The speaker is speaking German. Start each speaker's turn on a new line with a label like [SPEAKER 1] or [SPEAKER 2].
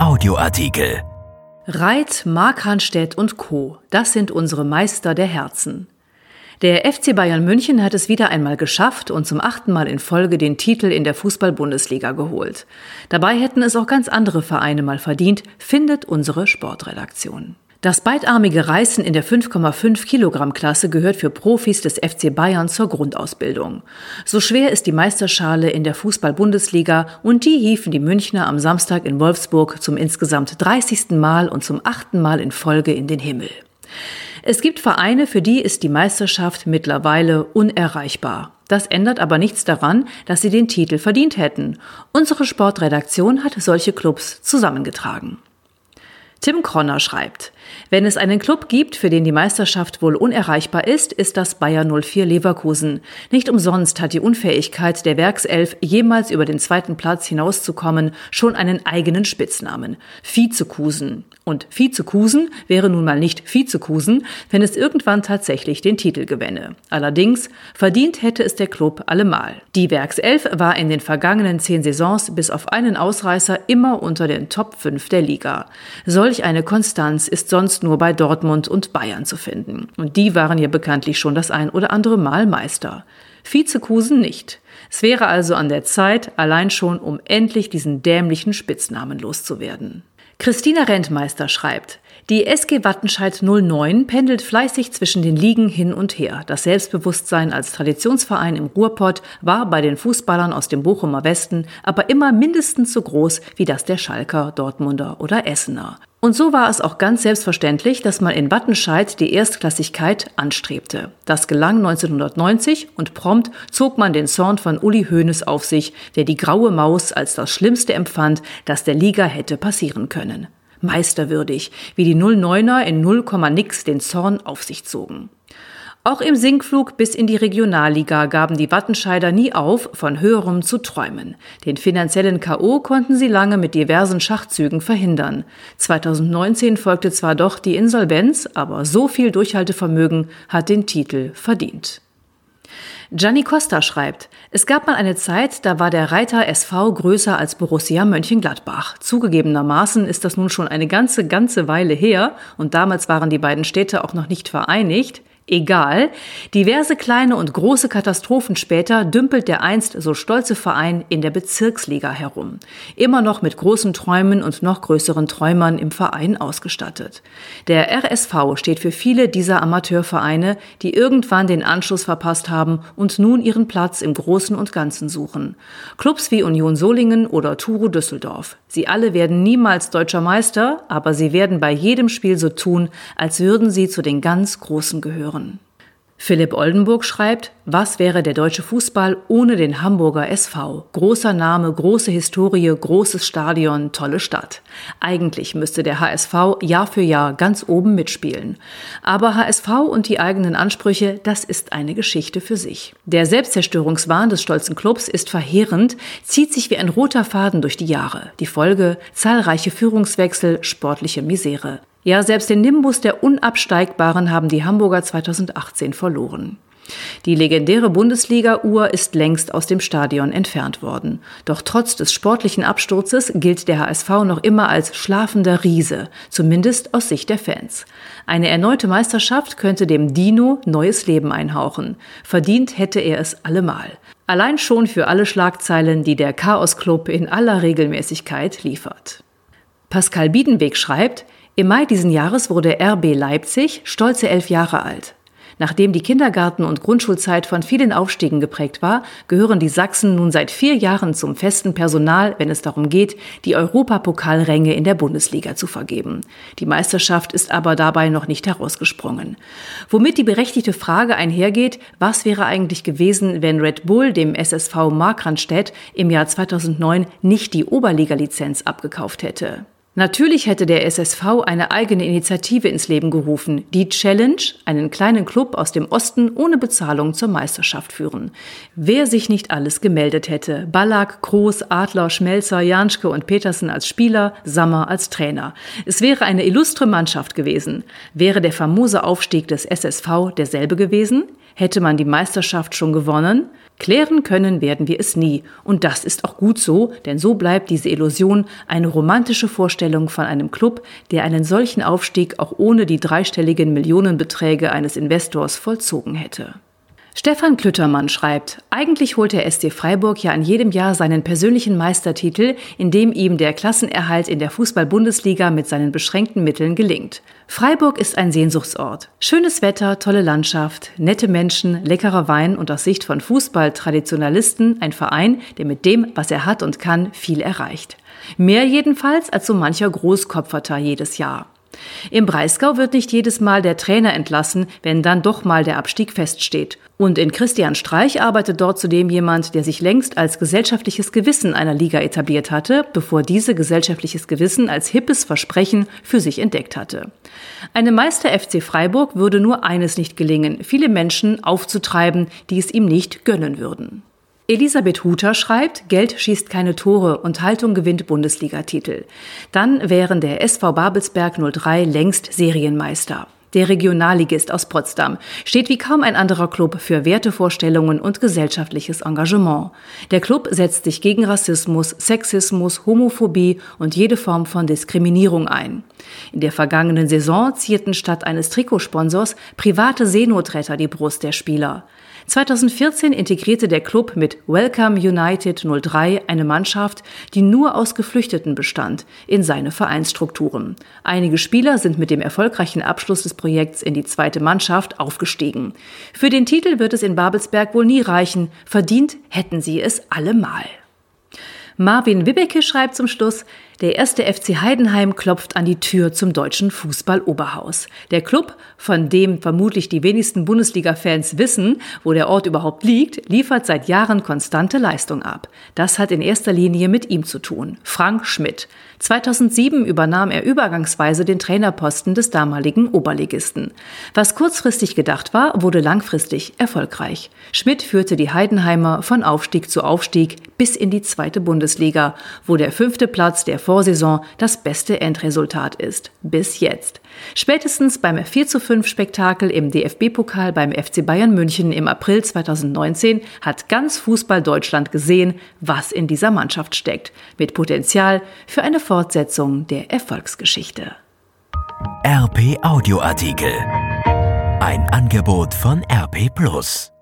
[SPEAKER 1] Audioartikel.
[SPEAKER 2] Reit, Markranstädt und Co. Das sind unsere Meister der Herzen. Der FC Bayern München hat es wieder einmal geschafft und zum achten Mal in Folge den Titel in der Fußball-Bundesliga geholt. Dabei hätten es auch ganz andere Vereine mal verdient, findet unsere Sportredaktion. Das beidarmige Reißen in der 5,5 Kilogramm Klasse gehört für Profis des FC Bayern zur Grundausbildung. So schwer ist die Meisterschale in der Fußball-Bundesliga und die hiefen die Münchner am Samstag in Wolfsburg zum insgesamt 30. Mal und zum achten Mal in Folge in den Himmel. Es gibt Vereine, für die ist die Meisterschaft mittlerweile unerreichbar. Das ändert aber nichts daran, dass sie den Titel verdient hätten. Unsere Sportredaktion hat solche Clubs zusammengetragen. Tim Cronner schreibt, wenn es einen Club gibt, für den die Meisterschaft wohl unerreichbar ist, ist das Bayer 04 Leverkusen. Nicht umsonst hat die Unfähigkeit der Werkself, jemals über den zweiten Platz hinauszukommen, schon einen eigenen Spitznamen. Vizekusen. Und Vizekusen wäre nun mal nicht Vizekusen, wenn es irgendwann tatsächlich den Titel gewänne. Allerdings, verdient hätte es der Club allemal. Die Werkself war in den vergangenen zehn Saisons bis auf einen Ausreißer immer unter den Top 5 der Liga. Solch eine Konstanz ist sonst nur bei Dortmund und Bayern zu finden. Und die waren ja bekanntlich schon das ein oder andere Mal Meister. Vizekusen nicht. Es wäre also an der Zeit, allein schon, um endlich diesen dämlichen Spitznamen loszuwerden. Christina Rentmeister schreibt, die SG Wattenscheid 09 pendelt fleißig zwischen den Ligen hin und her. Das Selbstbewusstsein als Traditionsverein im Ruhrpott war bei den Fußballern aus dem Bochumer Westen aber immer mindestens so groß wie das der Schalker, Dortmunder oder Essener. Und so war es auch ganz selbstverständlich, dass man in Wattenscheid die Erstklassigkeit anstrebte. Das gelang 1990 und prompt zog man den Zorn von Uli Hoeneß auf sich, der die graue Maus als das Schlimmste empfand, das der Liga hätte passieren können. Meisterwürdig, wie die 09er in 0, nix den Zorn auf sich zogen. Auch im Sinkflug bis in die Regionalliga gaben die Wattenscheider nie auf, von höherem zu träumen. Den finanziellen K.O. konnten sie lange mit diversen Schachzügen verhindern. 2019 folgte zwar doch die Insolvenz, aber so viel Durchhaltevermögen hat den Titel verdient. Gianni Costa schreibt, es gab mal eine Zeit, da war der Reiter SV größer als Borussia Mönchengladbach. Zugegebenermaßen ist das nun schon eine ganze, ganze Weile her und damals waren die beiden Städte auch noch nicht vereinigt. Egal. Diverse kleine und große Katastrophen später dümpelt der einst so stolze Verein in der Bezirksliga herum. Immer noch mit großen Träumen und noch größeren Träumern im Verein ausgestattet. Der RSV steht für viele dieser Amateurvereine, die irgendwann den Anschluss verpasst haben und nun ihren Platz im Großen und Ganzen suchen. Clubs wie Union Solingen oder Turo Düsseldorf. Sie alle werden niemals deutscher Meister, aber sie werden bei jedem Spiel so tun, als würden sie zu den ganz Großen gehören. Philipp Oldenburg schreibt, was wäre der deutsche Fußball ohne den Hamburger SV? Großer Name, große Historie, großes Stadion, tolle Stadt. Eigentlich müsste der HSV Jahr für Jahr ganz oben mitspielen. Aber HSV und die eigenen Ansprüche, das ist eine Geschichte für sich. Der Selbstzerstörungswahn des stolzen Clubs ist verheerend, zieht sich wie ein roter Faden durch die Jahre. Die Folge zahlreiche Führungswechsel, sportliche Misere. Ja, selbst den Nimbus der Unabsteigbaren haben die Hamburger 2018 verloren. Die legendäre Bundesliga-Uhr ist längst aus dem Stadion entfernt worden. Doch trotz des sportlichen Absturzes gilt der HSV noch immer als schlafender Riese, zumindest aus Sicht der Fans. Eine erneute Meisterschaft könnte dem Dino neues Leben einhauchen. Verdient hätte er es allemal. Allein schon für alle Schlagzeilen, die der Chaos Club in aller Regelmäßigkeit liefert. Pascal Biedenweg schreibt, im Mai diesen Jahres wurde RB Leipzig stolze elf Jahre alt. Nachdem die Kindergarten- und Grundschulzeit von vielen Aufstiegen geprägt war, gehören die Sachsen nun seit vier Jahren zum festen Personal, wenn es darum geht, die Europapokalränge in der Bundesliga zu vergeben. Die Meisterschaft ist aber dabei noch nicht herausgesprungen. Womit die berechtigte Frage einhergeht, was wäre eigentlich gewesen, wenn Red Bull dem SSV Markranstädt im Jahr 2009 nicht die Oberliga-Lizenz abgekauft hätte? Natürlich hätte der SSV eine eigene Initiative ins Leben gerufen, die Challenge, einen kleinen Club aus dem Osten ohne Bezahlung zur Meisterschaft führen. Wer sich nicht alles gemeldet hätte, Ballack, Groß, Adler, Schmelzer, Janschke und Petersen als Spieler, Sammer als Trainer. Es wäre eine illustre Mannschaft gewesen. Wäre der famose Aufstieg des SSV derselbe gewesen? Hätte man die Meisterschaft schon gewonnen? Klären können werden wir es nie. Und das ist auch gut so, denn so bleibt diese Illusion eine romantische Vorstellung von einem Club, der einen solchen Aufstieg auch ohne die dreistelligen Millionenbeträge eines Investors vollzogen hätte. Stefan Klüttermann schreibt, eigentlich holt der SC Freiburg ja in jedem Jahr seinen persönlichen Meistertitel, indem ihm der Klassenerhalt in der Fußball-Bundesliga mit seinen beschränkten Mitteln gelingt. Freiburg ist ein Sehnsuchtsort. Schönes Wetter, tolle Landschaft, nette Menschen, leckerer Wein und aus Sicht von Fußball-Traditionalisten ein Verein, der mit dem, was er hat und kann, viel erreicht. Mehr jedenfalls als so mancher Großkopferter jedes Jahr. Im Breisgau wird nicht jedes Mal der Trainer entlassen, wenn dann doch mal der Abstieg feststeht. Und in Christian Streich arbeitet dort zudem jemand, der sich längst als gesellschaftliches Gewissen einer Liga etabliert hatte, bevor diese gesellschaftliches Gewissen als hippes Versprechen für sich entdeckt hatte. Einem Meister FC Freiburg würde nur eines nicht gelingen, viele Menschen aufzutreiben, die es ihm nicht gönnen würden. Elisabeth Huter schreibt, Geld schießt keine Tore und Haltung gewinnt Bundesligatitel. Dann wären der SV Babelsberg 03 längst Serienmeister. Der Regionalligist aus Potsdam steht wie kaum ein anderer Club für Wertevorstellungen und gesellschaftliches Engagement. Der Club setzt sich gegen Rassismus, Sexismus, Homophobie und jede Form von Diskriminierung ein. In der vergangenen Saison zierten statt eines Trikotsponsors private Seenotretter die Brust der Spieler. 2014 integrierte der Club mit Welcome United 03 eine Mannschaft, die nur aus Geflüchteten bestand, in seine Vereinsstrukturen. Einige Spieler sind mit dem erfolgreichen Abschluss des Projekts in die zweite Mannschaft aufgestiegen. Für den Titel wird es in Babelsberg wohl nie reichen, verdient hätten sie es allemal. Marvin Wibbecke schreibt zum Schluss, der erste FC Heidenheim klopft an die Tür zum deutschen Fußball-Oberhaus. Der Club, von dem vermutlich die wenigsten Bundesliga-Fans wissen, wo der Ort überhaupt liegt, liefert seit Jahren konstante Leistung ab. Das hat in erster Linie mit ihm zu tun. Frank Schmidt. 2007 übernahm er übergangsweise den Trainerposten des damaligen Oberligisten. Was kurzfristig gedacht war, wurde langfristig erfolgreich. Schmidt führte die Heidenheimer von Aufstieg zu Aufstieg bis in die zweite Bundesliga, wo der fünfte Platz der Vorsaison das beste Endresultat ist. Bis jetzt. Spätestens beim 4 zu 5 Spektakel im DFB-Pokal beim FC Bayern München im April 2019 hat ganz Fußball Deutschland gesehen, was in dieser Mannschaft steckt. Mit Potenzial für eine Fortsetzung der Erfolgsgeschichte.
[SPEAKER 1] RP Audioartikel. Ein Angebot von RP Plus.